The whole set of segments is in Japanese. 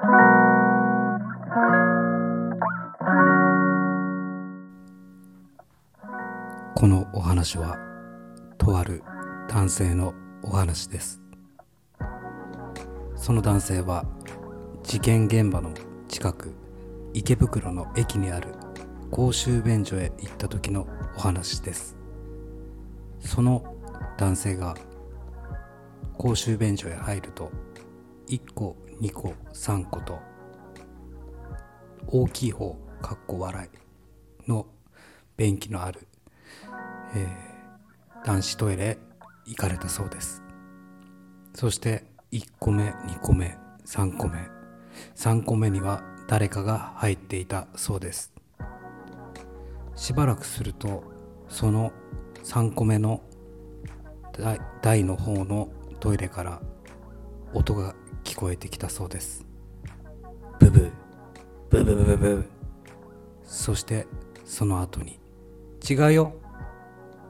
このお話はとある男性のお話です。その男性は事件現場の近く池袋の駅にある公衆便所へ行った時のお話です。その男性が公衆便所へ入ると1個2個3個と大きい方かっこ笑いの便器のある、えー、男子トイレ行かれたそうです。そして1個目2個目3個目。3個目には誰かが入っていたそうです。しばらくするとその3個目の台の方のトイレから音が聞こえてきたそうです。ブブブブブブブそしてその後に「違うよ」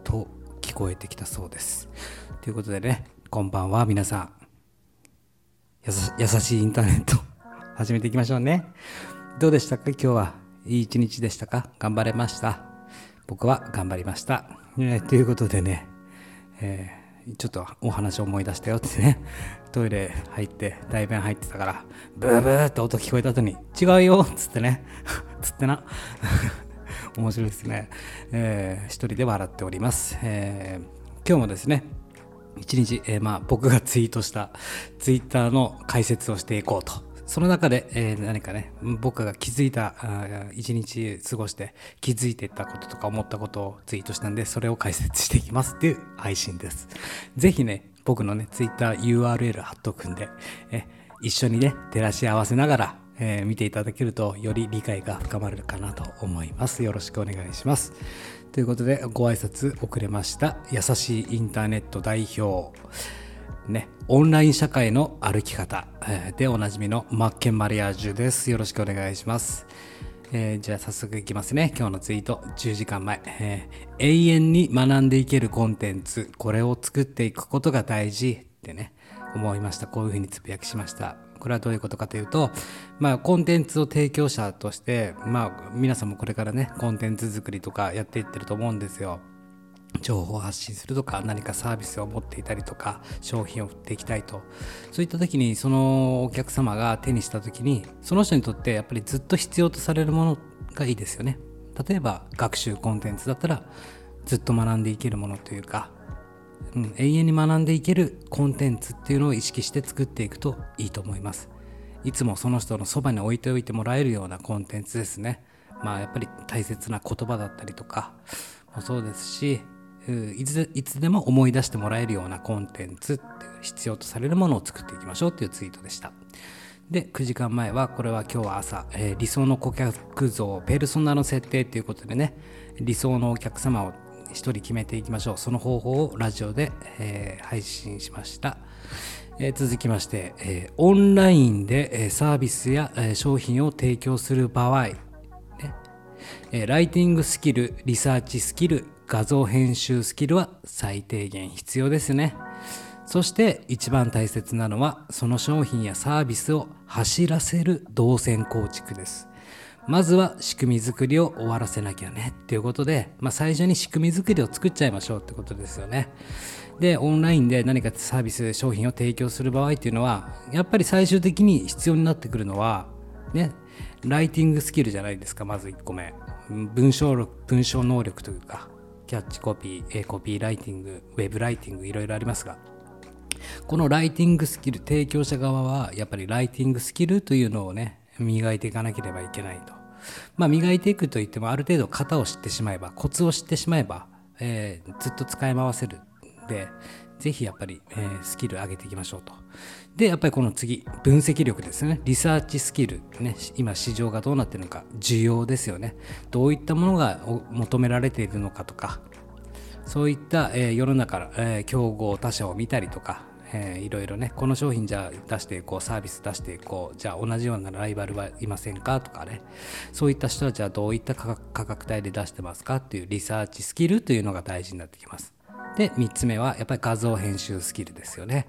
と聞こえてきたそうです。ということでねこんばんは皆さん。優しいインターネット 始めていきましょうね。どうでしたか？今日は。いい一日でしたか？頑張れました。僕は頑張りました、えー、ということでね、えーちょっとお話を思い出したよってね。トイレ入って大便入ってたからブーブーって音聞こえた後に違うよっつってね。つってな。面白いですね、えー、一人で笑っております、えー、今日もですね一日、えー、まあ僕がツイートしたツイッターの解説をしていこうと。その中で、えー、何かね僕が気づいた一日過ごして気づいてたこととか思ったことをツイートしたんでそれを解説していきますっていう配信です。是非ね僕のね TwitterURL 貼っとくんでえ一緒にね照らし合わせながら、えー、見ていただけるとより理解が深まるかなと思います。よろしくお願いします。ということでご挨拶遅れました。優しいインターネット代表。ね、オンライン社会の歩き方、えー、でおなじみのマッケンマリアージュです。よろしくお願いします。えー、じゃあ早速いきますね。今日のツイート10時間前、えー、永遠に学んでいけるコンテンツ、これを作っていくことが大事ってね、思いました。こういうふうにつぶやきしました。これはどういうことかというと、まあ、コンテンツを提供者として、まあ、皆さんもこれからね、コンテンツ作りとかやっていってると思うんですよ。情報を発信するとか何かサービスを持っていたりとか商品を売っていきたいと。そういった時にそのお客様が手にした時にその人にとってやっぱりずっと必要とされるものがいいですよね。例えば学習コンテンツだったらずっと学んでいけるものというか、うん、永遠に学んでいけるコンテンツっていうのを意識して作っていくといいと思います。いつもその人のそばに置いておいてもらえるようなコンテンツですね。まあやっぱり大切な言葉だったりとかもそうですしいついつでも思い出してもらえるようなコンテンツっていう必要とされるものを作っていきましょうっていうツイートでした。で9時間前はこれは今日は朝、えー、理想の顧客像ペルソナの設定ということでね理想のお客様を1人決めていきましょうその方法をラジオで、えー、配信しました、えー、続きまして、えオンラインで、えサービスや、え商品を提供する場合、ねえライティングスキルリサーチスキル画像編集スキルは最低限必要ですね。そして一番大切なのはその商品やサービスを走らせる動線構築です。まずは仕組み作りを終わらせなきゃね。っていうことで、まあ、最初に仕組み作りを作っちゃいましょうってことですよね。でオンラインで何かサービス商品を提供する場合っていうのはやっぱり最終的に必要になってくるのはねライティングスキルじゃないですかまず1個目。文章文章能力というか。キャッチコピー、コピーライティング、ウェブライティング、いろいろありますが、このライティングスキル、提供者側は、やっぱりライティングスキルというのをね、磨いていかなければいけないと。まあ、磨いていくといっても、ある程度型を知ってしまえば、コツを知ってしまえば、えー、ずっと使い回せる。で、ぜひやっぱり、えー、スキル上げていきましょうと。で、やっぱりこの次、分析力ですね。リサーチスキル。ね、今市場がどうなってるのか、需要ですよね。どういったものが求められているのかとか、そういった、えー、世の中、えー、競合他社を見たりとか、えー、いろいろね、この商品じゃあ出していこう、サービス出していこう、じゃあ同じようなライバルはいませんかとかね、そういった人たちはどういった価格帯で出してますかっていうリサーチスキルというのが大事になってきます。で、3つ目はやっぱり画像編集スキルですよね。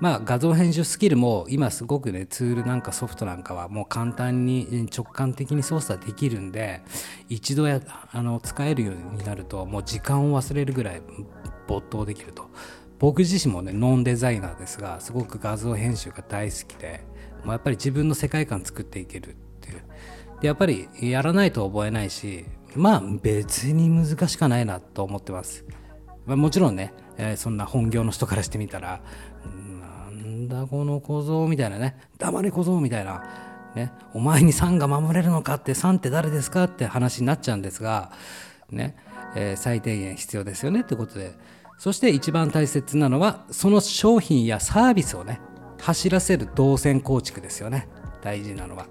まあ画像編集スキルも今すごくねツールなんかソフトなんかはもう簡単に直感的に操作できるんで一度やあの使えるようになるともう時間を忘れるぐらい没頭できると。僕自身もねノンデザイナーですがすごく画像編集が大好きでもうやっぱり自分の世界観作っていけるっていう。でやっぱりやらないと覚えないしまあ別に難しくないなと思ってます、まあ、もちろんね、えー、そんな本業の人からしてみたらなんだこの小僧みたいなね黙れ小僧みたいなね、お前に3が守れるのかって3って誰ですかって話になっちゃうんですが、ねえー、最低限必要ですよねってことで。そして一番大切なのはその商品やサービスをね走らせる動線構築ですよね。大事なのは。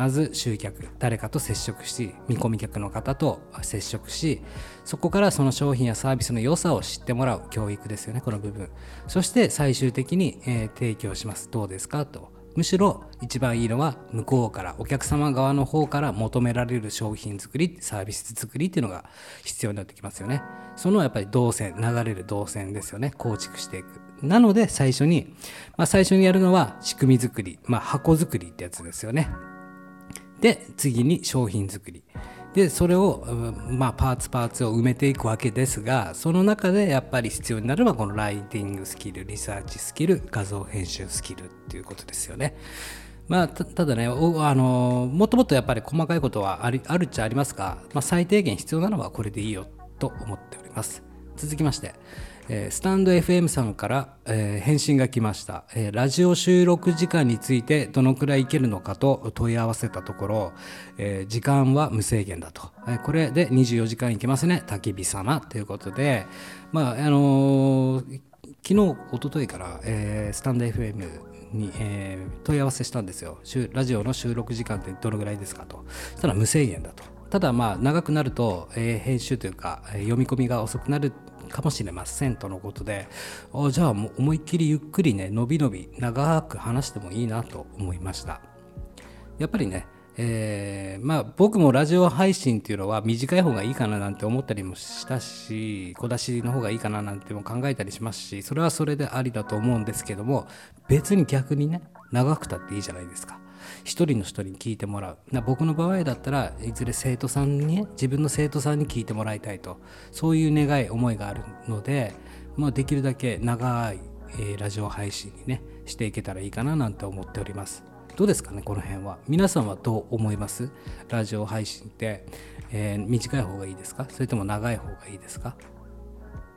まず集客誰かと接触し見込み客の方と接触しそこからその商品やサービスの良さを知ってもらう教育ですよねこの部分。そして最終的に、えー、提供します。どうですか？と。むしろ一番いいのは向こうからお客様側の方から求められる商品作りサービス作りっていうのが必要になってきますよね。そのやっぱり動線流れる動線ですよね構築していく。なので最初に、まあ、最初にやるのは仕組み作り、まあ、箱作りってやつですよね。で、次に商品作り。で、それを、まあ、パーツパーツを埋めていくわけですが、その中でやっぱり必要になるのはこのライティングスキル、リサーチスキル、画像編集スキルっていうことですよね。まあ、ただねあの、もっともっとやっぱり細かいことはあるあるっちゃありますが、まあ、最低限必要なのはこれでいいよと思っております。続きまして、えー、スタンド FM さんから、えー、返信が来ました、えー、ラジオ収録時間についてどのくらいいけるのかと問い合わせたところ、え時間は無制限だと、えこれで24時間いけますね焚き火様。ということでまああの昨日一昨日から、えスタンド FM に、え問い合わせしたんですよ。ラジオの収録時間ってどのぐらいですかと。したら無制限だと。ただまあ長くなると、えー、編集というか、えー、読み込みが遅くなるかもしれませんとのことでじゃあもう思いっきりゆっくりねのびのび長く話してもいいなと思いました。やっぱりねえー、まあ僕もラジオ配信っていうのは短い方がいいかななんて思ったりもしたし小出しの方がいいかななんても考えたりしますしそれはそれでありだと思うんですけども別に逆にね長くたっていいじゃないですか。一人の人に聞いてもらう。僕の場合だったらいずれ生徒さんに自分の生徒さんに聞いてもらいたいと。そういう願い思いがあるので、まあ、できるだけ長い、えー、ラジオ配信にねしていけたらいいかななんて思っております。どうですかねこの辺は。皆さんはどう思います？ラジオ配信って、えー、短い方がいいですか？それとも長い方がいいですか？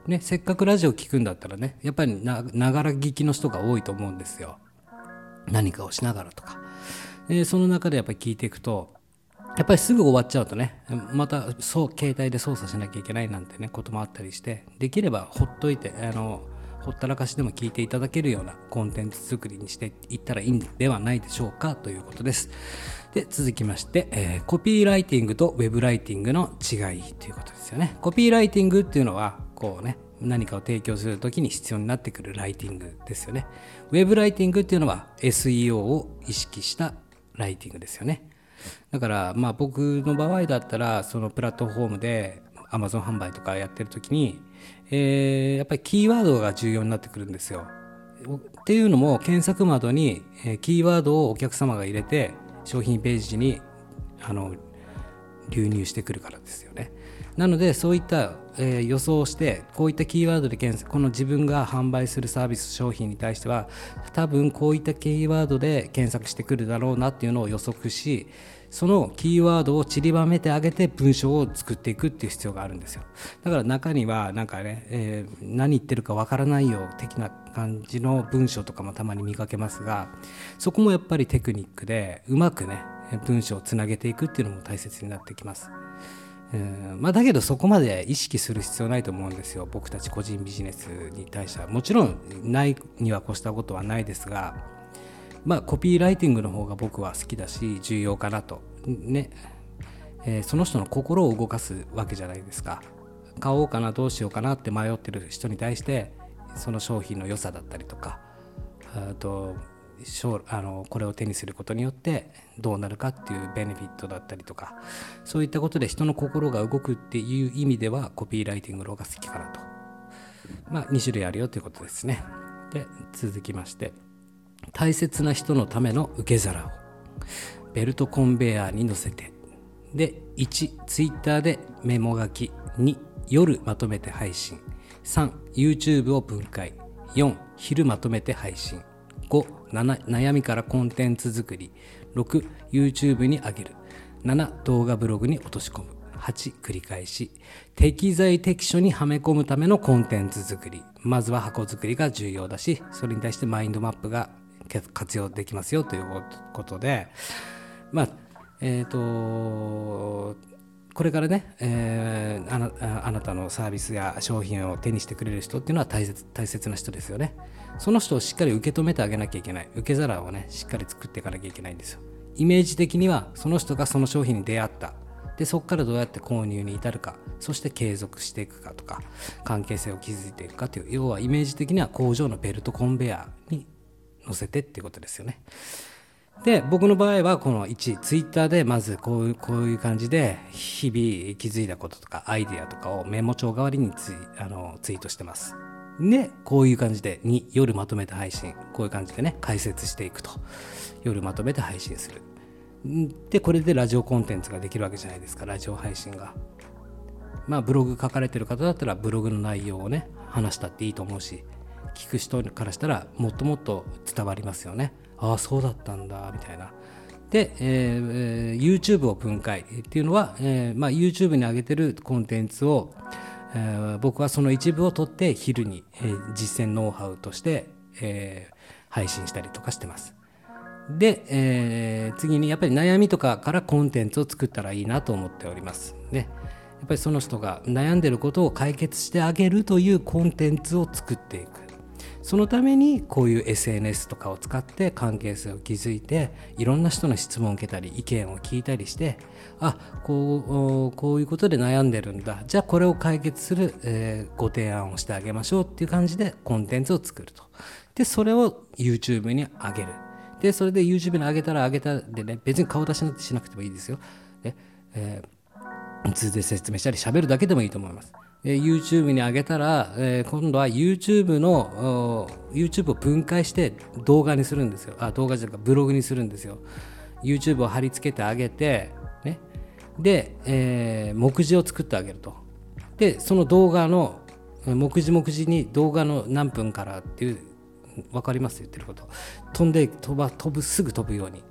ね、せっかくラジオ聞くんだったらねやっぱりながら聞きの人が多いと思うんですよ。何かをしながらとか。でその中でやっぱり聞いていくとやっぱりすぐ終わっちゃうとねまたそう携帯で操作しなきゃいけないなんてねこともあったりしてできればほっといてあのほったらかしでも聞いていただけるようなコンテンツ作りにしていったらいいんではないでしょうかということです。で続きまして、えー、コピーライティングとウェブライティングの違いということですよね。コピーライティングっていうのはこうね何かを提供するときに必要になってくるライティングですよね。ウェブライティングっていうのは SEO を意識したライティングですよね。だからまあ僕の場合だったらそのプラットフォームで Amazon 販売とかやってる時に、えー、やっぱりキーワードが重要になってくるんですよ。っていうのも検索窓にキーワードをお客様が入れて商品ページにあの流入してくるからですよね。なのでそういった、えー、予想をしてこういったキーワードで検索この自分が販売するサービス商品に対しては多分こういったキーワードで検索してくるだろうなっていうのを予測しそのキーワードを散りばめてあげて文章を作っていくっていう必要があるんですよだから中にはなんかね、えー、何言ってるかわからないよ的な感じの文章とかもたまに見かけますがそこもやっぱりテクニックでうまくね文章をつなげていくっていうのも大切になってきます。うん。まあ、だけどそこまで意識する必要ないと思うんですよ。僕たち個人ビジネスに対しては。もちろんないには越したことはないですがまあコピーライティングの方が僕は好きだし重要かなと。ね、えー、その人の心を動かすわけじゃないですか。買おうかなどうしようかなって迷ってる人に対してその商品の良さだったりとかあとあのこれを手にすることによってどうなるかっていうベネフィットだったりとかそういったことで人の心が動くっていう意味ではコピーライティングの方が好きかなと。まあ2種類あるよということですね。で続きまして大切な人のための受け皿をベルトコンベヤーに乗せてで1ツイッターでメモ書き2夜まとめて配信。3YouTube を分解。4昼まとめて配信。5悩みからコンテンツ作り。6YouTube に上げる。7動画ブログに落とし込む。8繰り返し。適材適所にはめ込むためのコンテンツ作り。まずは箱作りが重要だしそれに対してマインドマップが活用できますよということで。まあえっ、ー、とこれからね、えー、あなあなたのサービスや商品を手にしてくれる人っていうのは大切大切な人ですよね。その人をしっかり受け止めてあげなきゃいけない。受け皿をね、しっかり作っていかなきゃいけないんですよ。イメージ的にはその人がその商品に出会った。で、そこからどうやって購入に至るか、そして継続していくかとか、関係性を築いていくかという、要はイメージ的には工場のベルトコンベヤーに乗せてっていうことですよね。で僕の場合はこの1ツイッターでまずこういうこういう感じで日々気づいたこととかアイデアとかをメモ帳代わりにツイあのツイートしてます。でこういう感じで2夜まとめて配信こういう感じでね解説していくと。夜まとめて配信する。でこれでラジオコンテンツができるわけじゃないですか。ラジオ配信が。まあブログ書かれてる方だったらブログの内容をね話したっていいと思うし聞く人からしたらもっともっと伝わりますよね。ああそうだったんだみたいな。で、えー、YouTube を分解っていうのは、えーまあ、YouTube に上げてるコンテンツを、えー、僕はその一部を取って昼に、えー、実践ノウハウとして、えー、配信したりとかしてます。で、えー、次にやっぱり悩みとかからコンテンツを作ったらいいなと思っております。ねやっぱりその人が悩んでることを解決してあげるというコンテンツを作っていく。そのためにこういう SNS とかを使って関係性を築いていろんな人の質問を受けたり意見を聞いたりしてあこうこういうことで悩んでるんだ。じゃあこれを解決する、えー、ご提案をしてあげましょうっていう感じでコンテンツを作ると。でそれを YouTube に上げる。でそれで YouTube に上げたら上げたでね別に顔出しなんてしなくてもいいですよ。で、えー、図で説明したり喋るだけでもいいと思います。え YouTube に上げたら、えー、今度は YouTube の YouTube を分解して動画にするんですよ。あ動画じゃなくてブログにするんですよ。YouTube を貼り付けてあげてで、えー、目次を作ってあげると。でその動画の目次目次に動画の何分からっていう分かります？言ってること。飛んで飛ば飛ぶすぐ飛ぶように、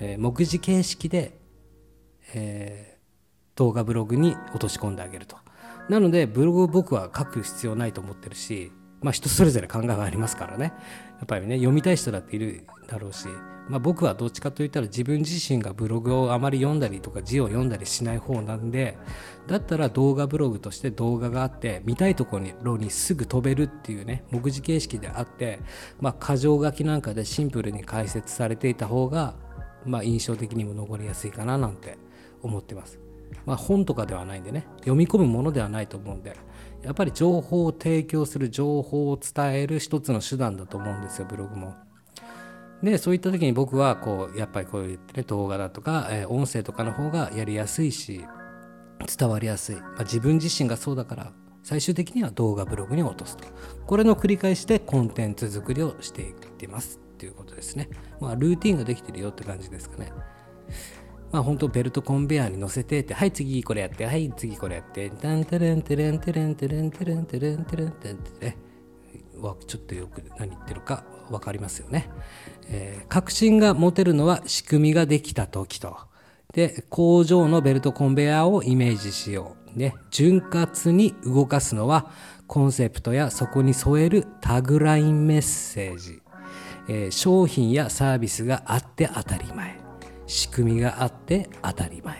えー、目次形式で、えー、動画ブログに落とし込んであげると。なのでブログを僕は書く必要ないと思ってるしまあ人それぞれ考えがありますからね。やっぱりね読みたい人だっているだろうし、まあ、僕はどっちかといったら自分自身がブログをあまり読んだりとか字を読んだりしない方なんでだったら動画ブログとして動画があって見たいところにすぐ飛べるっていうね目次形式であってまあ箇条書きなんかでシンプルに解説されていた方がまあ印象的にも残りやすいかななんて思ってます。まあ、本とかではないんでね読み込むものではないと思うんでやっぱり情報を提供する情報を伝える一つの手段だと思うんですよブログも。でそういった時に僕はこうやっぱりこういってね動画だとか、えー、音声とかの方がやりやすいし伝わりやすい、まあ、自分自身がそうだから最終的には動画ブログに落とすと。これの繰り返しでコンテンツ作りをしていってます。っていうことですね。まあルーティンができてるよって感じですかね。まあ本当ベルトコンベヤーに乗せてって、はい次これやって、はい次これやって、タンテレンテレンテレンテレンテレンテレンテレンテレンってね、ちょっとよく何言ってるか分かりますよね。えー、確信が持てるのは仕組みができた時と。で、工場のベルトコンベヤーをイメージしよう。ね、潤滑に動かすのはコンセプトやそこに添えるタグラインメッセージ、えー、商品やサービスがあって当たり前。仕組みがあって当たり前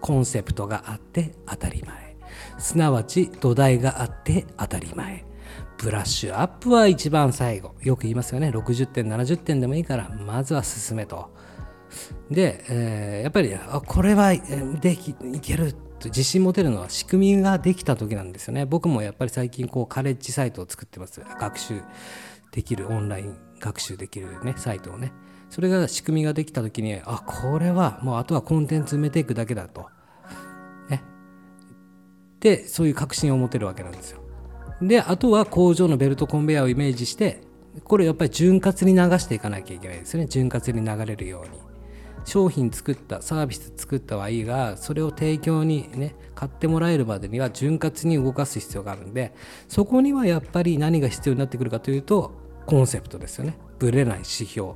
コンセプトがあって当たり前すなわち土台があって当たり前ブラッシュアップは一番最後。よく言いますよね。60点70点でもいいからまずは進めと。で、えー、やっぱりあこれはできいけると。自信持てるのは仕組みができた時なんですよね。僕もやっぱり最近こうカレッジサイトを作ってます。学習できるオンライン学習できるねサイトをね。それが仕組みができた時にあこれはもうあとはコンテンツ埋めていくだけだと。ね。でそういう確信を持てるわけなんですよ。であとは工場のベルトコンベヤーをイメージしてこれやっぱり潤滑に流していかなきゃいけないですよね。潤滑に流れるように。商品作ったサービス作ったはいいがそれを提供にね買ってもらえるまでには潤滑に動かす必要があるんでそこにはやっぱり何が必要になってくるかというとコンセプトですよね。ぶれない指標。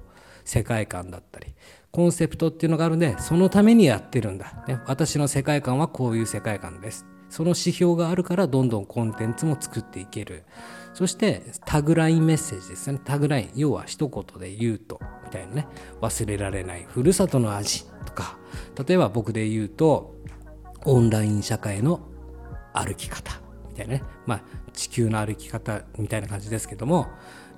世界観だったり。コンセプトっていうのがあるんでそのためにやってるんだ、ね、私の世界観はこういう世界観です。その指標があるからどんどんコンテンツも作っていける。そしてタグラインメッセージですね。タグライン要は一言で言うとみたいなね。忘れられない。ふるさとの味とか。例えば僕で言うとオンライン社会の歩き方みたいなね。まあ地球の歩き方みたいな感じですけども。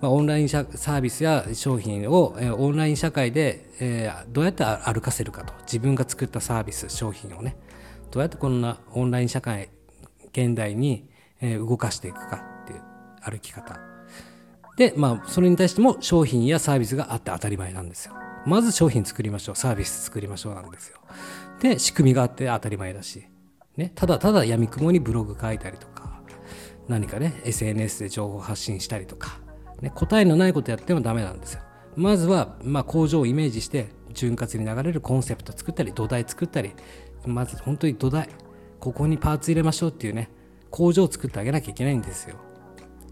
まあ、オンラインサービスや商品を、えー、オンライン社会で、えー、どうやって歩かせるかと。自分が作ったサービス商品をね。どうやってこんなオンライン社会現代に動かしていくかっていう歩き方。でまあそれに対しても商品やサービスがあって当たり前なんですよ。まず商品作りましょう。サービス作りましょうなんですよ。で仕組みがあって当たり前だし、ね、ただただやみくもにブログ書いたりとか何かね SNS で情報発信したりとか、ね、答えのないことやってもダメなんですよ。まずは、まあ、工場をイメージして潤滑に流れるコンセプト作ったり土台作ったりまず本当に土台ここにパーツ入れましょうっていうね工場を作ってあげなきゃいけないんですよ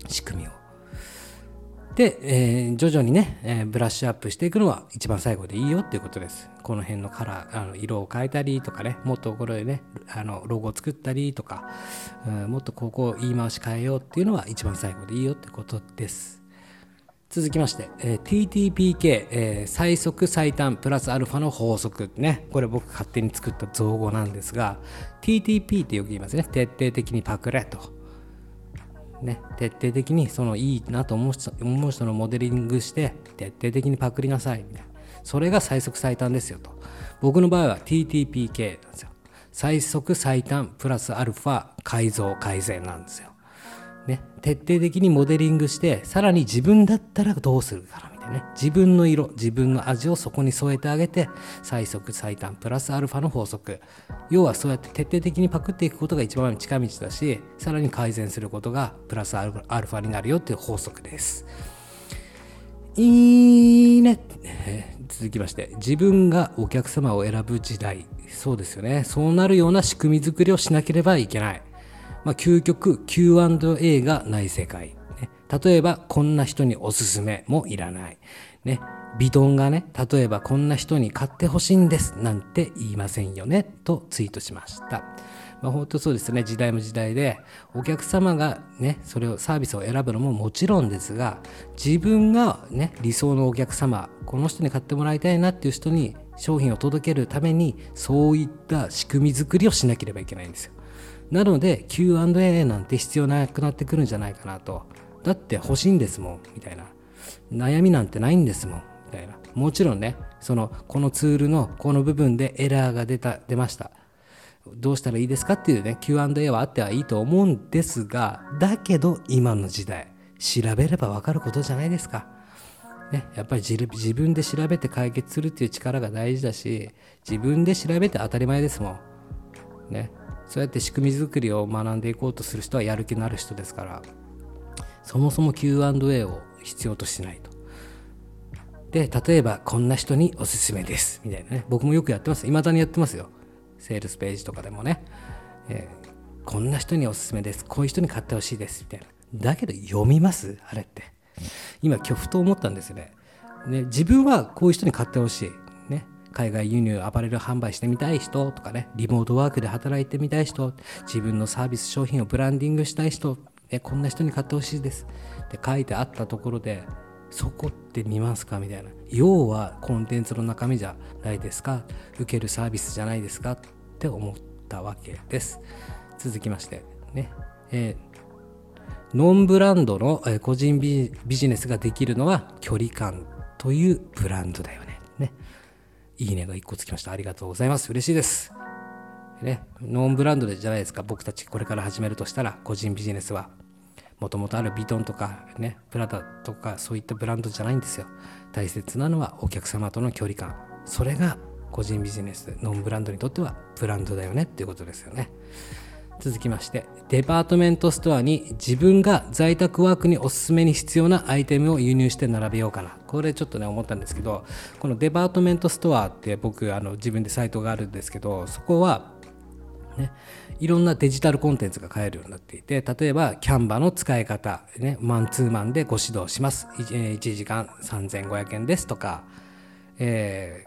仕組みを。で、えー、徐々にね、えー、ブラッシュアップしていくのは一番最後でいいよっていうことです。この辺のカラー、あの色を変えたりとかね、もっとこれね、あのロゴを作ったりとか、うん、もっとここ言い回し変えようっていうのは一番最後でいいよってことです。続きまして、えー、TTPK、えー、最速最短プラスアルファの法則。ね。これ僕勝手に作った造語なんですが TTP ってよく言いますね。徹底的にパクれと。ね。徹底的にそのいいなと思う人思う人のモデリングして徹底的にパクりなさい。みたいな。それが最速最短ですよと。僕の場合は TTPK なんですよ。最速最短プラスアルファ改造改善なんですよ。ね、徹底的にモデリングしてさらに自分だったらどうするかみたいなね。自分の色自分の味をそこに添えてあげて最速最短プラスアルファの法則。要はそうやって徹底的にパクっていくことが一番近道だしさらに改善することがプラスアルファになるよっていう法則です。いいね、続きまして。自分がお客様を選ぶ時代。そうですよね。そうなるような仕組み作りをしなければいけない。まあ、究極 Q&A がない世界。ね、例えば、こんな人におすすめもいらない。ね、ビトンがね、例えばこんな人に買ってほしいんですなんて言いませんよねとツイートしました。まあ、本当そうですね、時代も時代で、お客様がね、それをサービスを選ぶのももちろんですが、自分がね、理想のお客様、この人に買ってもらいたいなっていう人に商品を届けるために、そういった仕組み作りをしなければいけないんですよ。なので Q&A なんて必要なくなってくるんじゃないかなと。だって欲しいんですもん、みたいな。悩みなんてないんですもん、みたいな。もちろんね、その、このツールのこの部分でエラーが出た、出ました。どうしたらいいですかっていうね、Q&A はあってはいいと思うんですが、だけど今の時代、調べればわかることじゃないですか。ね、やっぱり自分で調べて解決するっていう力が大事だし、自分で調べて当たり前ですもん。ね。そうやって仕組み作りを学んでいこうとする人はやる気のある人ですからそもそも Q&A を必要としないと。で例えばこんな人におすすめです。みたいなね。僕もよくやってます。未だにやってますよ。セールスページとかでもね、えー、こんな人におすすめです。こういう人に買ってほしいです。みたいな。だけど読みます？あれって。今今日ふと思ったんですよね。ね自分はこういう人に買ってほしい。ね。海外輸入アパレル販売してみたい人とかねリモートワークで働いてみたい人自分のサービス商品をブランディングしたい人えこんな人に買ってほしいです。って書いてあったところでそこって見ますか？みたいな。要はコンテンツの中身じゃないですか？受けるサービスじゃないですか？って思ったわけです。続きましてね、えー、ノンブランドの個人ビジネスができるのは距離感というブランドだよいいねが1個つきました。ありがとうございます。嬉しいです。ね、ノンブランドでじゃないですか。僕たちこれから始めるとしたら、個人ビジネスは。もともとあるビトンとかね、プラダとかそういったブランドじゃないんですよ。大切なのはお客様との距離感。それが個人ビジネス、ノンブランドにとってはブランドだよねっていうことですよね。続きましてデパートメントストアに自分が在宅ワークにおすすめに必要なアイテムを輸入して並べようかなこれちょっとね思ったんですけどこのデパートメントストアって僕あの自分でサイトがあるんですけどそこはね、いろんなデジタルコンテンツが買えるようになっていて例えばキャンバの使い方、ね、マンツーマンでご指導します 1, 1時間3500円ですとか、え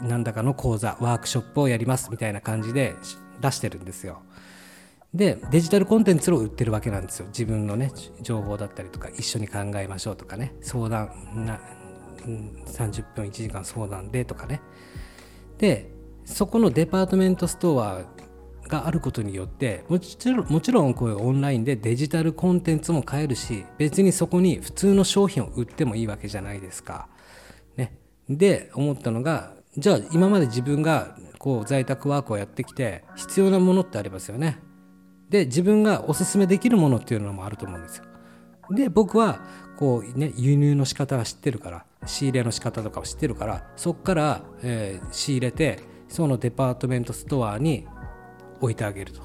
ー、何らかの講座ワークショップをやりますみたいな感じで出してるんですよ。でデジタルコンテンツを売ってるわけなんですよ自分のね情報だったりとか一緒に考えましょうとかね相談な30分1時間相談でとかねでそこのデパートメントストアがあることによってもちろんもちろんこういうオンラインでデジタルコンテンツも買えるし別にそこに普通の商品を売ってもいいわけじゃないですか。ね、で思ったのがじゃあ今まで自分がこう在宅ワークをやってきて必要なものってありますよね。で自分がおすすめできるものっていうのもあると思うんですよ。で僕はこうね輸入の仕方は知ってるから仕入れの仕方とかを知ってるからそこから、えー、仕入れてそのデパートメントストアに置いてあげると。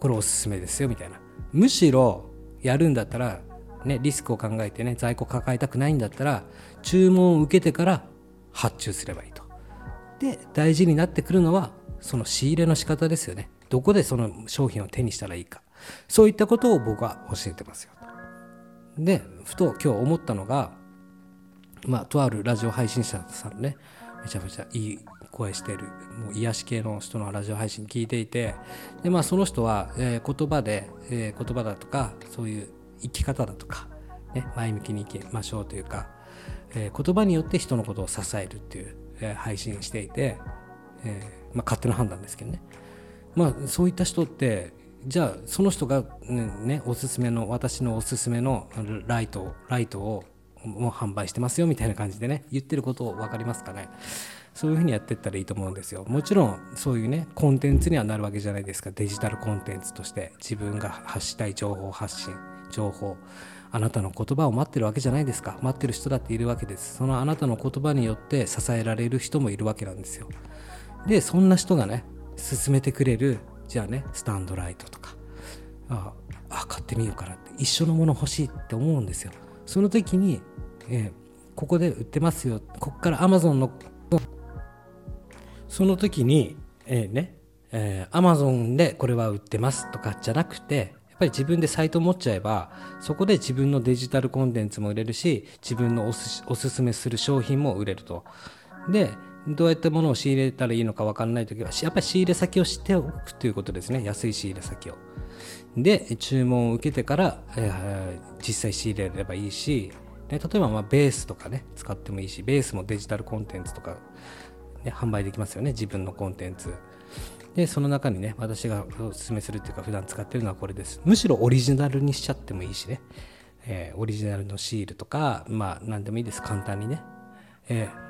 これおすすめですよみたいな。むしろやるんだったらねリスクを考えてね在庫抱えたくないんだったら注文を受けてから発注すればいいと。で大事になってくるのはその仕入れの仕方ですよね。どこでその商品を手にしたらいいか。そういったことを僕は教えてますよでふと今日思ったのがまあとあるラジオ配信者さんねめちゃめちゃいい声してるもう癒し系の人のラジオ配信聞いていてで、まあ、その人は、えー、言葉で、えー、言葉だとかそういう生き方だとか、ね、前向きに生きましょうというか、えー、言葉によって人のことを支えるっていう、え、配信していて、えまあ、勝手な判断ですけどね、まあ、そういった人ってじゃあその人がね、ねおすすめの私のおすすめのライトライトをもう販売してますよみたいな感じでね言ってること分かりますかね？そういうふうにやってったらいいと思うんですよ。もちろんそういうねコンテンツにはなるわけじゃないですか。デジタルコンテンツとして自分が発したい情報発信情報あなたの言葉を待ってるわけじゃないですか。待ってる人だっているわけです。そのあなたの言葉によって支えられる人もいるわけなんですよ。でそんな人がね進めてくれるじゃあねスタンドライトとか。ああ買ってみようかなって。一緒のもの欲しいって思うんですよ。その時に、えー、ここで売ってますよ。ここから Amazon のその時に、えー、ね、えー、Amazon でこれは売ってますとかじゃなくて、やっぱり自分でサイト持っちゃえば、そこで自分のデジタルコンテンツも売れるし、自分のおすおすすめする商品も売れると。で、どうやってものを仕入れたらいいのか分からないときは、やっぱり仕入れ先を知っておくということですね。安い仕入れ先を。で、注文を受けてから、えー、実際仕入れればいいし、ね、例えばまベースとかね、使ってもいいし、ベースもデジタルコンテンツとかね、販売できますよね。自分のコンテンツ。でその中にね私がお勧めするっていうか普段使ってるのはこれです。むしろオリジナルにしちゃってもいいしね、えー、オリジナルのシールとかまあ何でもいいです。簡単にね、えー、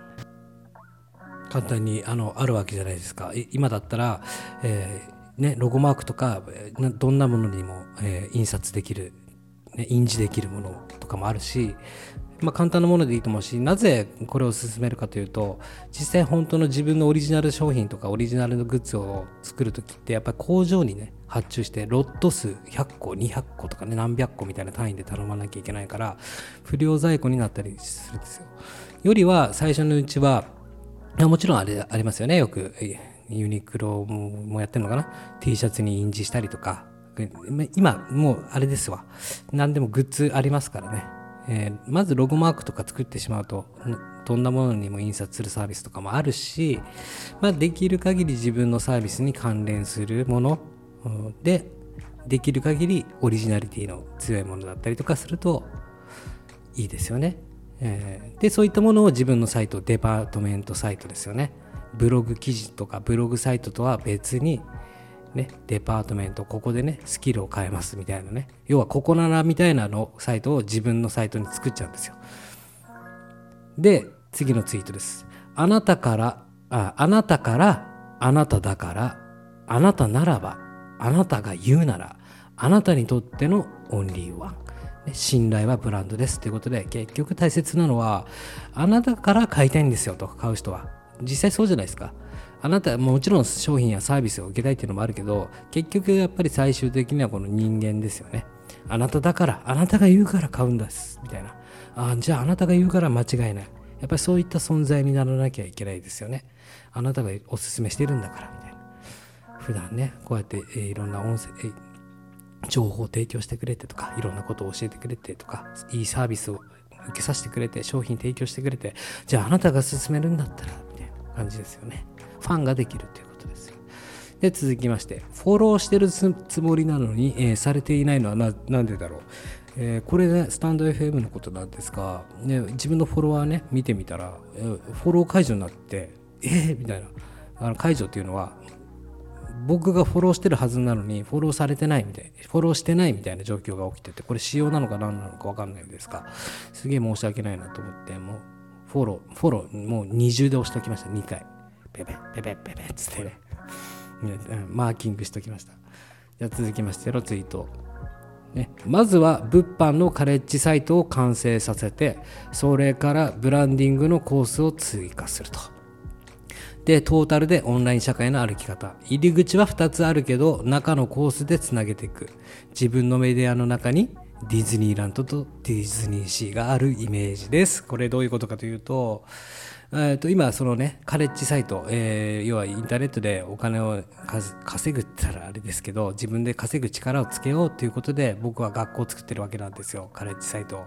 簡単にあのあるわけじゃないですか今だったら、えー、ね、ロゴマークとかどんなものにも、え印刷できる、ね、印字できるものとかもあるしまあ、簡単なものでいいと思うしなぜこれを勧めるかというと実際本当の自分のオリジナル商品とかオリジナルのグッズを作る時ってやっぱり工場にね発注してロット数100個200個とかね何百個みたいな単位で頼まなきゃいけないから不良在庫になったりするんですよ。よりは最初のうちはもちろんあれありますよね。よくユニクロもやってるのかな？T シャツに印字したりとか。今もうあれですわ。何でもグッズありますからね。えー、まずロゴマークとか作ってしまうとどんなものにも印刷するサービスとかもあるし、まあ、できる限り自分のサービスに関連するものでできる限りオリジナリティの強いものだったりとかするといいですよね。えー、でそういったものを自分のサイトデパートメントサイトですよね。ブログ記事とかブログサイトとは別にね、デパートメント、ここでね、スキルを変えますみたいなね。要は、ここならみたいなのサイトを自分のサイトに作っちゃうんですよ。で、次のツイートです。あなたから、ああなたから、あなただから、あなたならば、あなたが言うなら、あなたにとってのオンリーワン。信頼はブランドですということで結局大切なのはあなたから買いたいんですよとか買う人は。実際そうじゃないですか。あなたもちろん商品やサービスを受けたいっていうのもあるけど結局やっぱり最終的にはこの人間ですよね。あなただからあなたが言うから買うんですみたいな。あじゃああなたが言うから間違いない。やっぱりそういった存在にならなきゃいけないですよね。あなたがおすすめしてるんだからみたいな。普段ねこうやって、え、いろんな音声、情報を提供してくれてとかいろんなことを教えてくれてとかいいサービスを受けさせてくれて商品提供してくれてじゃああなたが勧めるんだったらみたいな感じですよね。ファンができるということですよ。で続きましてフォローしてるつもりなのに、えー、されていないのはななんでだろう。えー、これね、スタンド FM のことなんですが、ね、自分のフォロワーね、見てみたら、えー、フォロー解除になって、えー、みたいな。あの解除っていうのは、僕がフォローしてるはずなのにフォローされてないみたいフォローしてないみたいな状況が起きててこれ仕様なのか何なのか分かんないんですがすげえ申し訳ないなと思ってもうフォローフォローもう二重で押しておきました。2回。ペペペペペペっつって。ねマーキングしておきました。じゃあ続きましてのツイート。ね、まずは物販のカレッジサイトを完成させてそれからブランディングのコースを追加すると。で、トータルでオンライン社会の歩き方。入り口は2つあるけど、中のコースでつなげていく。自分のメディアの中にディズニーランドとディズニーシーがあるイメージです。これどういうことかというと、えー、と今そのねカレッジサイト、えー、要はインターネットでお金を稼ぐって言ったらあれですけど自分で稼ぐ力をつけようということで僕は学校を作ってるわけなんですよカレッジサイト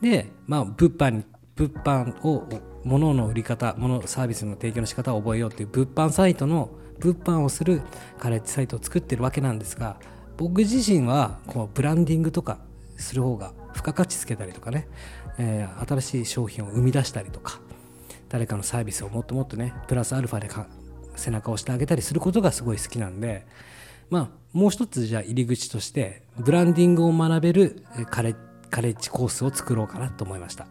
でまあ物販物販を物の売り方物サービスの提供の仕方を覚えようっていう物販サイトの物販をするカレッジサイトを作ってるわけなんですが僕自身はこうブランディングとかする方が付加価値つけたりとかね、えー、新しい商品を生み出したりとか誰かのサービスをもっともっとねプラスアルファで背中を押してあげたりすることがすごい好きなんでまあもう一つじゃあ入り口としてブランディングを学べるカレカレッジコースを作ろうかなと思いました。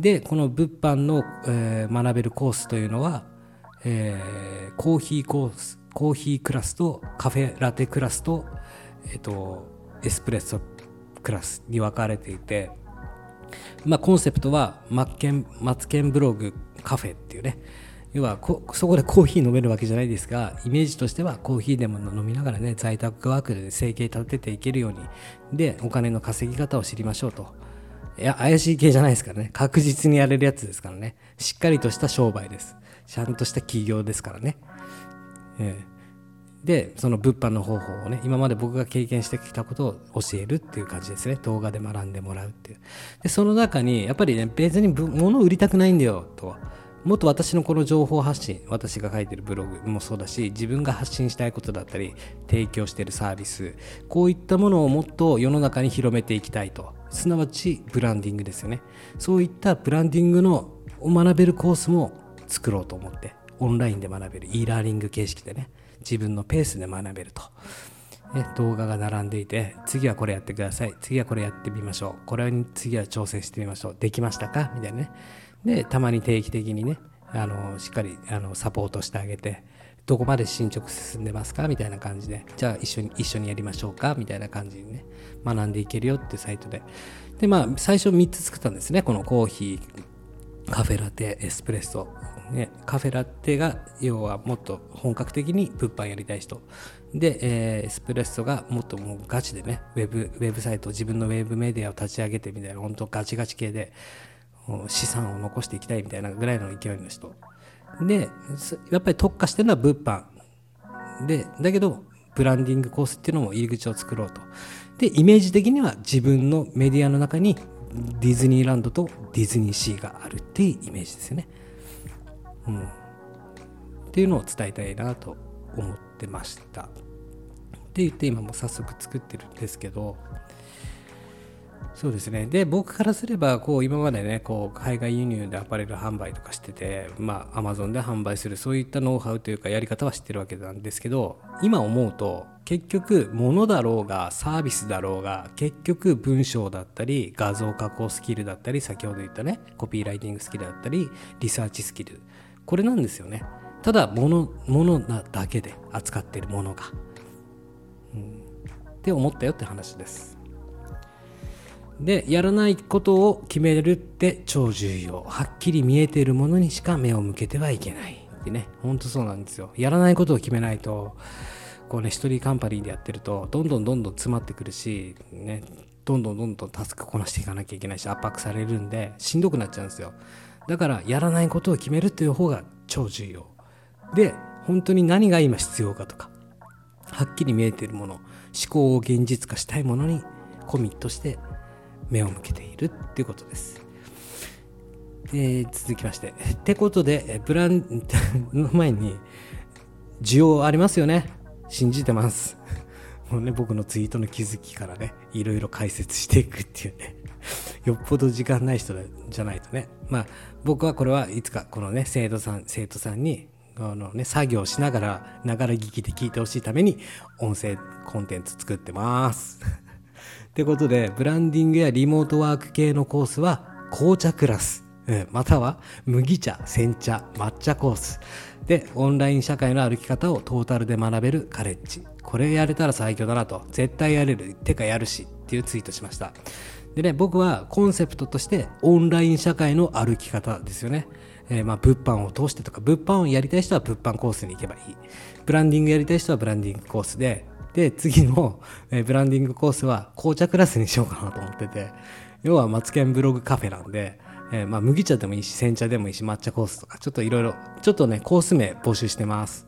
でこの物販の、えー、学べるコースというのは、えー、コーヒーコースコーヒークラスとカフェラテクラスと,、えーと、エスプレッソクラスに分かれていて、まあ、コンセプトはマッケンマツケンブログカフェっていうね。要はそこでコーヒー飲めるわけじゃないですがイメージとしてはコーヒーでも飲みながらね在宅ワークで生計立てていけるようにでお金の稼ぎ方を知りましょうと。いや、怪しい系じゃないですからね。確実にやれるやつですからね。しっかりとした商売です。ちゃんとした企業ですからね。えー、で、その物販の方法をね、今まで僕が経験してきたことを教えるっていう感じですね。動画で学んでもらうっていう。で、その中に、やっぱりね、別に物を売りたくないんだよ、と。もっと私のこの情報発信、私が書いてるブログもそうだし、自分が発信したいことだったり、提供してるサービス、こういったものをもっと世の中に広めていきたいと。すなわちブランディングですよね。そういったブランディングのを学べるコースも作ろうと思って、オンラインで学べる e ラーニング形式でね、自分のペースで学べると。ね、動画が並んでいて次はこれやってください次はこれやってみましょうこれに次は挑戦してみましょうできましたか？みたいなねでたまに定期的にねあのしっかりあのサポートしてあげてどこまで進捗進んでますか？みたいな感じでじゃあ一緒に一緒にやりましょうか？みたいな感じにね学んでいけるよってサイトで。でまあ最初3つ作ったんですね。このコーヒーカフェラテエスプレッソ。ね、カフェラテが要はもっと本格的に物販やりたい人。で、えー、エスプレッソがもっともうガチでねウェブウェブサイト自分のウェブメディアを立ち上げてみたいな本当ガチガチ系で資産を残していきたいみたいなぐらいの勢いの人。でやっぱり特化してるのは物販。でだけどブランディングコースっていうのも入り口を作ろうと。でイメージ的には自分のメディアの中にディズニーランドとディズニーシーがあるっていうイメージですよね、うん、っていうのを伝えたいなと思ってました。って言って今も早速作ってるんですけどそうですね。で僕からすればこう今までねこう海外輸入でアパレル販売とかしててまあアマゾンで販売するそういったノウハウというかやり方は知ってるわけなんですけど今思うと結局物だろうがサービスだろうが結局文章だったり画像加工スキルだったり先ほど言ったねコピーライティングスキルだったりリサーチスキル。これなんですよね。ただ物物なだけで扱ってるものが、うん、って思ったよって話です。でやらないことを決めるって超重要。はっきり見えているものにしか目を向けてはいけない。ってねほんとそうなんですよ。やらないことを決めないとこうね一人カンパニーでやってるとどんどんどんどん詰まってくるしねどんどんどんどんタスクこなしていかなきゃいけないし圧迫されるんでしんどくなっちゃうんですよ。だからやらないことを決めるっていう方が超重要。で本当に何が今必要かとかはっきり見えているもの思考を現実化したいものにコミットして目を向けているっていうことですえー、続きまして。ってことで、ブランの 前に、需要ありますよね。信じてます。もうね、僕のツイートの気づきからね、いろいろ解説していくっていうね。よっぽど時間ない人じゃないとね。まあ、僕はこれはいつかこのね、生徒さん、生徒さんに、あのね、作業しながら、ながら聞きで聞いてほしいために、音声コンテンツ作ってます。ってことで、ブランディングやリモートワーク系のコースは、紅茶クラス。または麦茶、煎茶、抹茶コース。で、オンライン社会の歩き方をトータルで学べるカレッジ。これやれたら最強だなと。絶対やれる。てかやるし。っていうツイートしました。でね、僕はコンセプトとしてオンライン社会の歩き方ですよね。えー、まあ物販を通してとか、物販をやりたい人は物販コースに行けばいい。ブランディングやりたい人はブランディングコースで、で、次の、え、ブランディングコースは紅茶クラスにしようかなと思ってて、要はマツケンブログカフェなんで、えー、まあ、麦茶でもいいし、煎茶でもいいし、抹茶コースとか、ちょっといろいろ、ちょっとね、コース名募集してます。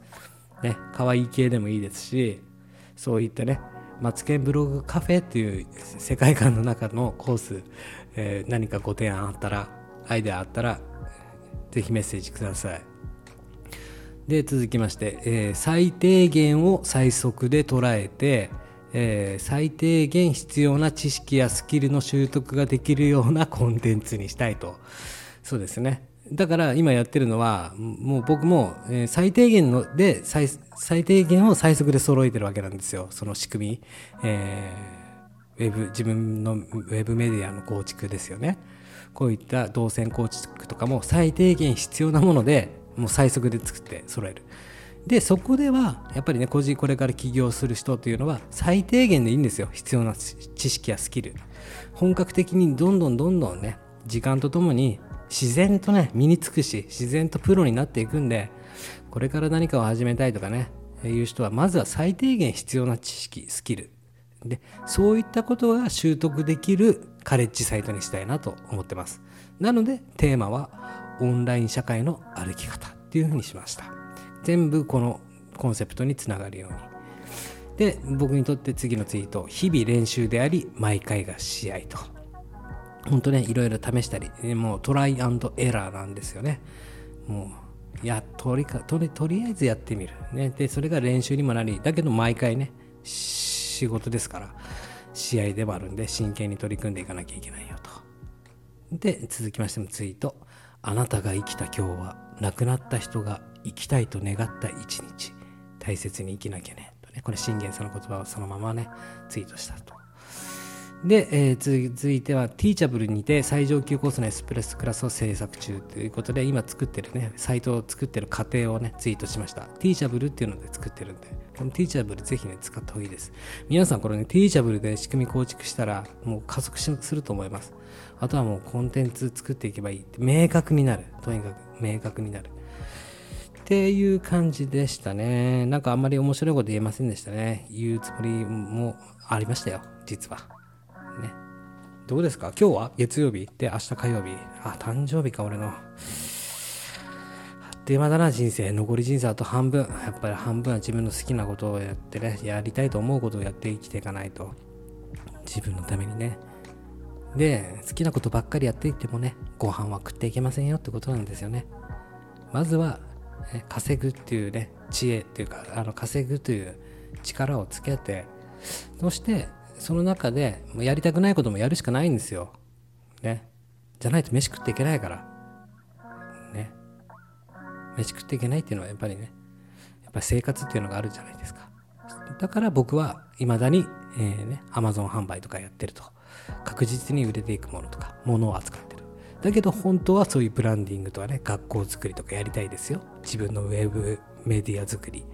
ね、可愛い系でもいいですし、そういったね、マツケンブログカフェっていう世界観の中のコース、えー、何かご提案あったら、アイデアあったら、ぜひメッセージください。で、続きまして、えー、最低限を最速で捉えて、えー、最低限必要な知識やスキルの習得ができるようなコンテンツにしたいと。そうですね。だから今やってるのは、もう僕も、えー、最低限ので最、最低限を最速で揃えてるわけなんですよ。その仕組み。えー、ウェブ、自分のウェブメディアの構築ですよね。こういった動線構築とかも最低限必要なもので、もう最速で作って揃える。でそこではやっぱりね個人これから起業する人というのは最低限でいいんですよ。必要な知識やスキル。本格的にどんどんどんどんね時間とともに自然とね身につくし自然とプロになっていくんでこれから何かを始めたいとかねいう人はまずは最低限必要な知識スキル。でそういったことが習得できるカレッジサイトにしたいなと思ってます。なのでテーマはオンライン社会の歩き方っていうふうにしました。全部このコンセプトにつながるように。で僕にとって次のツイート日々練習であり毎回が試合と。本当ねいろいろ試したりもうトライアンドエラーなんですよね。もうやとりかとりとりあえずやってみる、ね、でそれが練習にもなりだけど毎回ね仕事ですから試合でもあるんで真剣に取り組んでいかなきゃいけないよと。で続きましてのツイート。あなたが生きた今日は亡くなった人が生きたいと願った一日。大切に生きなきゃね。とね。これ信玄さんの言葉をそのままねツイートしたと。で、えー、続いては Teachable にて最上級コースのエスプレッソクラスを制作中ということで今作ってるねサイトを作ってる過程をねツイートしました。Teachable っていうので作ってるんで。この Teachable ぜひね使った方がいいです。皆さんこれね Teachable で仕組み構築したらもう加速すると思います。あとはもうコンテンツ作っていけばいい。明確になる。とにかく明確になる。っていう感じでしたね。なんかあんまり面白いこと言えませんでしたね。言うつもりもありましたよ、実は。ね。どうですか？今日は？月曜日？で明日火曜日？あ、誕生日か、俺の。あっという間だな、人生。残り人生あと半分。やっぱり半分は自分の好きなことをやってね、やりたいと思うことをやって生きていかないと。自分のためにね。で、好きなことばっかりやっていってもね、ご飯は食っていけませんよってことなんですよね。まずは稼ぐっていうね知恵っていうかあの稼ぐという力をつけてそしてその中でもうやりたくないこともやるしかないんですよ。ね。じゃないと飯食っていけないから。ね。飯食っていけないっていうのはやっぱりね、やっぱり生活っていうのがあるじゃないですか。だから僕は未だに、えー、ね、Amazon 販売とかやってると。確実に売れていくものとか、物を扱ってる。だけど本当はそういうブランディングとかね、学校作りとかやりたいですよ。自分のウェブメディア作り。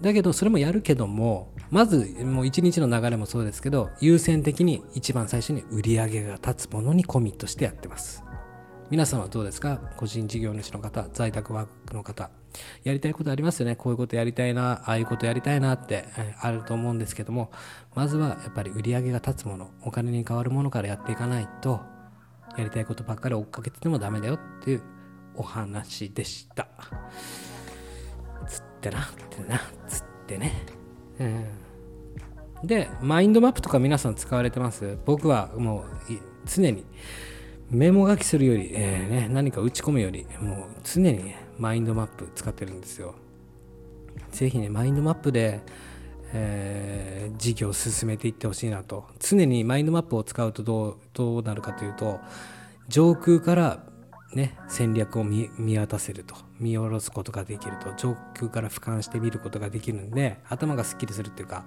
だけどそれもやるけども、まずもう一日の流れもそうですけど、優先的に一番最初に売り上げが立つものにコミットしてやってます。皆さんはどうですか？個人事業主の方、在宅ワークの方、やりたいことありますよね？こういうことやりたいなああいうことやりたいなって、あると思うんですけどもまずはやっぱり売り上げが立つものお金に変わるものからやっていかないとやりたいことばっかり追っかけててもダメだよっていうお話でした。つってなってなつってね。うん。でマインドマップとか皆さん使われてます？僕はもう常に。メモ書きするより、えーね、何か打ち込むよりもう常に、マインドマップ使ってるんですよ。ぜひねマインドマップで、えー、事業を進めていってほしいなと。常にマインドマップを使うとどうどうなるかというと上空からね、戦略を見渡せると。見下ろすことができると上空から俯瞰して見ることができるんで頭がすっきりするっていうか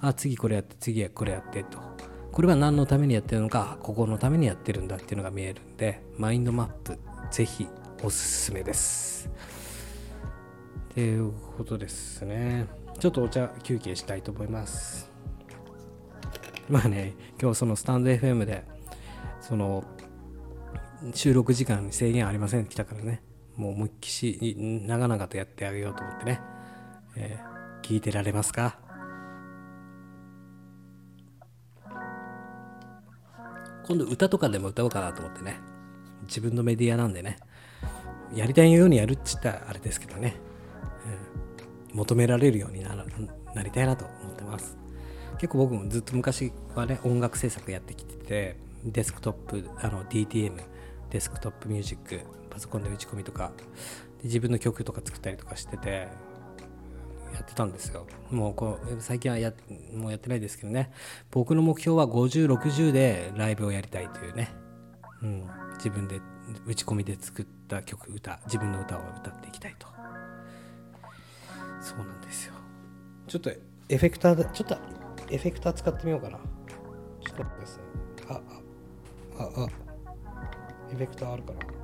あ次これやって次はこれやってと。これは何のためにやってるのかここのためにやってるんだっていうのが見えるんでマインドマップぜひおすすめです。っていうことですね。ちょっとお茶休憩したいと思います。まあね今日そのスタンド FM でその収録時間に制限ありませんって来たからね。もう思いっきし長々とやってあげようと思ってね、えー、聞いてられますか？今度歌とかでも歌おうかなと思ってね。自分のメディアなんでね。やりたいようにやるっつったらあれですけどね、うん、求められるようにななりたいなと思ってます。結構僕もずっと昔はね音楽制作やってきててデスクトップあの DTM デスクトップミュージックパソコンで打ち込みとかで自分の曲とか作ったりとかしててやってたんですよ。もうこう最近はやもうやってないですけどね。僕の目標は5060でライブをやりたいというね、うん、自分で打ち込みで作った曲歌自分の歌を歌っていきたいと。そうなんですよ。ちょっとエフェクターちょっとエフェクター使ってみようかな。ちょっとですねああああ。エフェクターあるかな。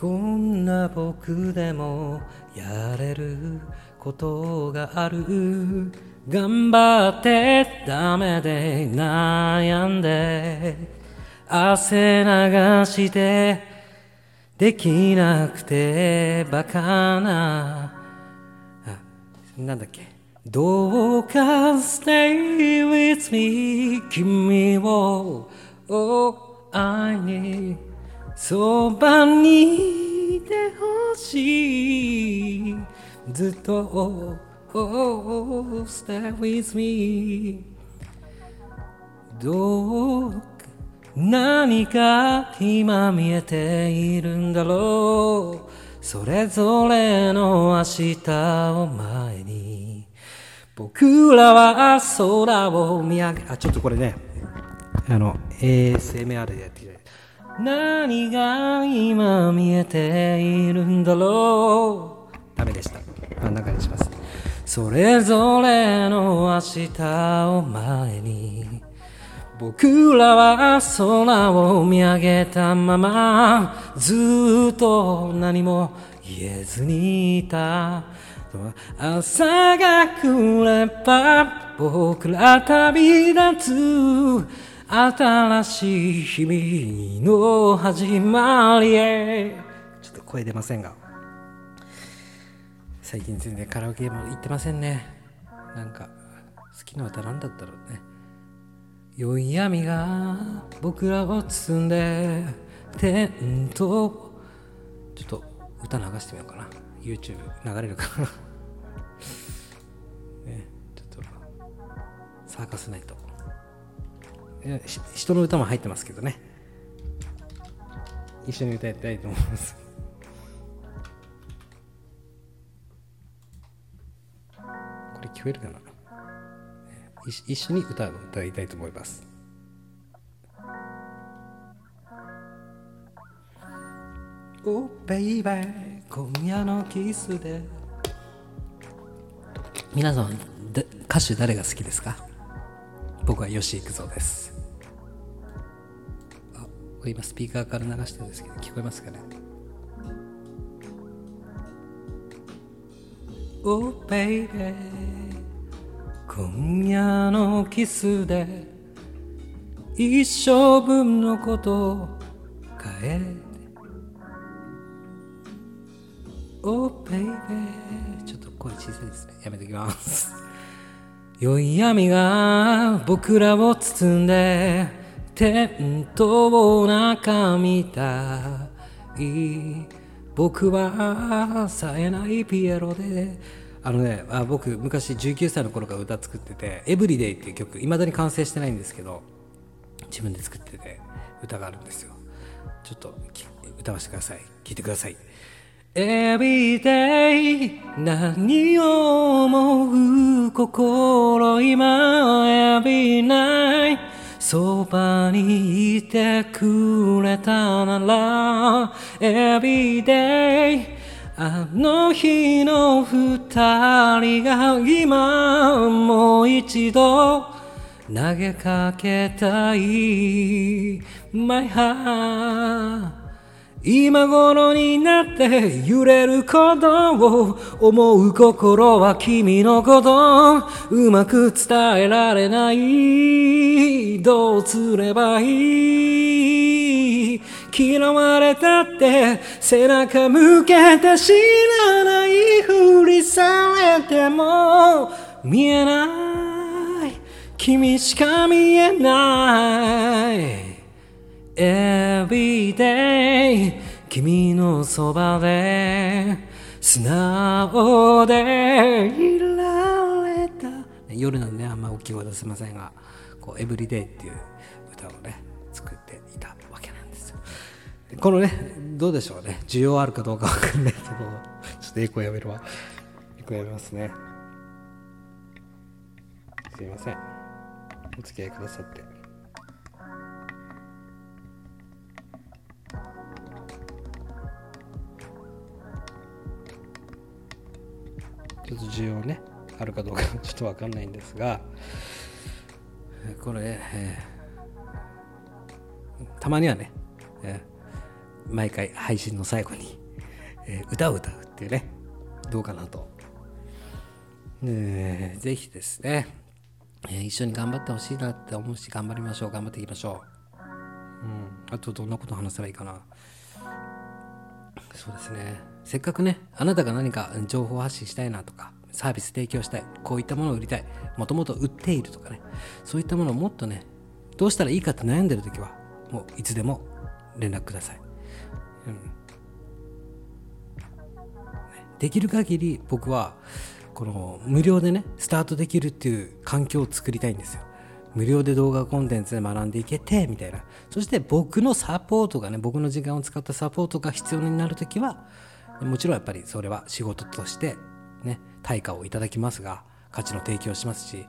こんな僕でもやれることがある。頑張ってダメで悩んで。汗流して。できなくてバカな。なんだっけ。どうか stay with me 君を。愛にそばにいてほしい。ずっと stay with me どう何か今見えているんだろう。それぞれの明日を前に。僕らは空を見上げあちょっとこれねあの ASMR でやって何が今見えているんだろう。ダメでした。真ん中にします。それぞれの明日を前に僕らは空を見上げたままずっと何も言えずにいた。朝が来れば僕ら旅立つ。新しい日々の始まりへ。ちょっと声出ませんが。最近全然カラオケも行ってませんね。なんか好きな歌なんだったろうね。良い闇が僕らを包んでテント。ちょっと歌流してみようかな。YouTube 流れるかな。ねちょっとサーカスナイト。人の歌も入ってますけどね。一緒に歌いたいと思います。これ聞こえるかな？一緒に歌を歌いたいと思います「おベイベー今夜のキスで」皆さん歌手誰が好きですか？僕は吉幾三です。今スピーカーから流してるんですけど聞こえますかね？Oh baby 今夜のキスで一生分のことを変えて。Oh baby ちょっと声小さいですね。やめときます。良い闇が僕らを包んで。テントを中見たい。僕は冴えないピエロで。あのねあ僕昔19歳の頃から歌作ってて「エブリデイっていう曲いまだに完成してないんですけど自分で作ってて歌があるんですよ。ちょっと歌わせてください。聴いてください。Everyday 何を思う？心今 Every night そばにいてくれたなら Everyday あの日の二人が今もう一度投げかけたい My heart 今頃になって揺れることを思う心は君のことうまく伝えられないどうすればいい嫌われたって背中向けて知らないふりされても見えない君しか見えない Everyday 君のそばで素直でいられた。夜なんであんま大きい声出せませんがこう Everyday っていう歌をね作っていたわけなんですよ。このねどうでしょうね。需要あるかどうかわかんないけど ちょっとエコやめるわ。エコやめますね。すいません。お付き合いくださって。ちょっと需要ねあるかどうか ちょっと分かんないんですが。これ、えー、たまにはね、えー、毎回配信の最後に、えー、歌を歌うっていうねどうかなと、えー、ぜひですね、え、一緒に頑張ってほしいなって思うし頑張りましょう頑張っていきましょう、うん、あとどんなこと話せばいいかな。そうですね。せっかくねあなたが何か情報発信したいなとかサービス提供したいこういったものを売りたいもともと売っているとかねそういったものをもっとねどうしたらいいかって悩んでる時はもういつでも連絡ください、うん、できる限り僕はこの無料でねスタートできるっていう環境を作りたいんですよ。無料で動画コンテンツで学んでいけてみたいな。そして僕のサポートがね僕の時間を使ったサポートが必要になる時はもちろんやっぱりそれは仕事としてね対価をいただきますが価値の提供しますし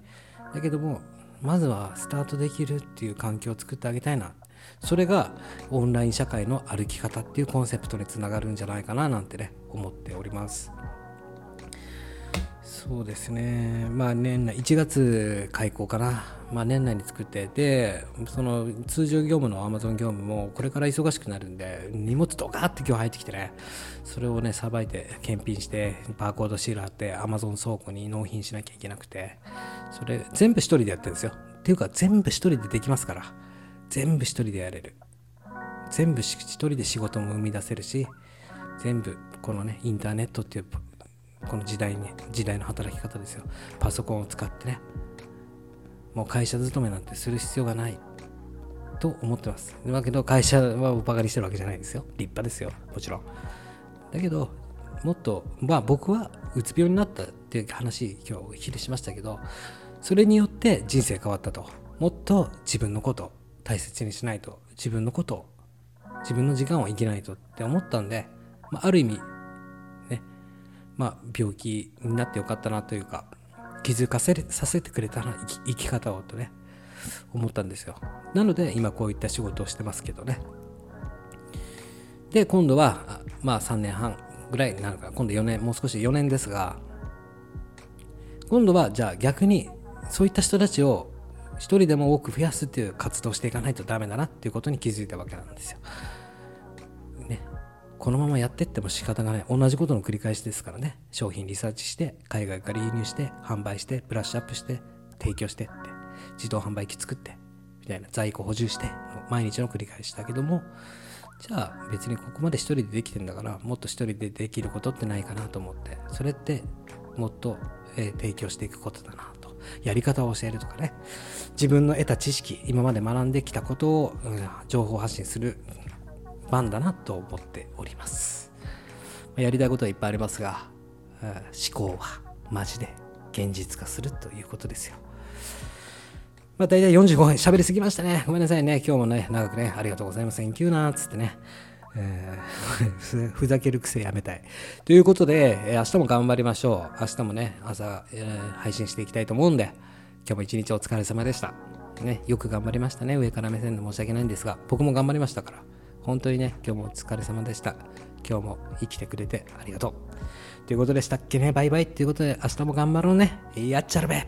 だけどもまずはスタートできるっていう環境を作ってあげたいな。それがオンライン社会の歩き方っていうコンセプトにつながるんじゃないかななんてね思っております。そうですね。まあ年内1月開校かな。まあ年内に作ってでその通常業務の Amazon 業務もこれから忙しくなるんで荷物ドカって今日入ってきてね。それをねさばいて検品してバーコードシール貼って Amazon 倉庫に納品しなきゃいけなくて。それ全部一人でやってるんですよ。っていうか全部一人でできますから。全部一人でやれる。全部一人で仕事も生み出せるし全部このねインターネットっていうこの時代に時代の働き方ですよ。パソコンを使ってね。もう会社勤めなんてする必要がない。と思ってます。だけど会社はバカにしてるわけじゃないですよ。立派ですよ。もちろん。だけどもっとまあ僕はうつ病になったっていう話今日お昼しましたけどそれによって人生変わったと。もっと自分のこと大切にしないと。自分のこと自分の時間を生きないとって思ったんで、まあ、ある意味まあ病気になってよかったなというか気づかせさせてくれたな生き方をとね思ったんですよ。なので今こういった仕事をしてますけどね。で今度はまあ3年半ぐらいになるか。ら今度4年もう少し4年ですが今度はじゃあ逆にそういった人たちを一人でも多く増やすっていう活動していかないとダメだなっていうことに気づいたわけなんですよ。このままやってっても仕方がない。同じことの繰り返しですからね。商品リサーチして海外から輸入して販売してブラッシュアップして提供してって自動販売機作ってみたいな在庫補充して毎日の繰り返しだけどもじゃあ別にここまで一人でできてんだからもっと一人でできることってないかなと思ってそれってもっと、え、提供していくことだなと。やり方を教えるとかね。自分の得た知識今まで学んできたことを、うん、情報発信する番だなと思っておりますやりたいことはいっぱいありますが、思考はマジで現実化するということですよまあ、大体45分喋りすぎましたね。ごめんなさいね。今日もね、長くね、ありがとうございます。 Thank you なーっつってね。えー、ふざける癖やめたい。ということで、えー、明日も頑張りましょう。明日もね、朝、えー、配信していきたいと思うんで、今日も一日お疲れ様でした。ね、よく頑張りましたね。上から目線で申し訳ないんですが、僕も頑張りましたから。本当にね、今日もお疲れ様でした。今日も生きてくれてありがとう。ということでしたっけね、バイバイということで、明日も頑張ろうね。やっちゃるべ。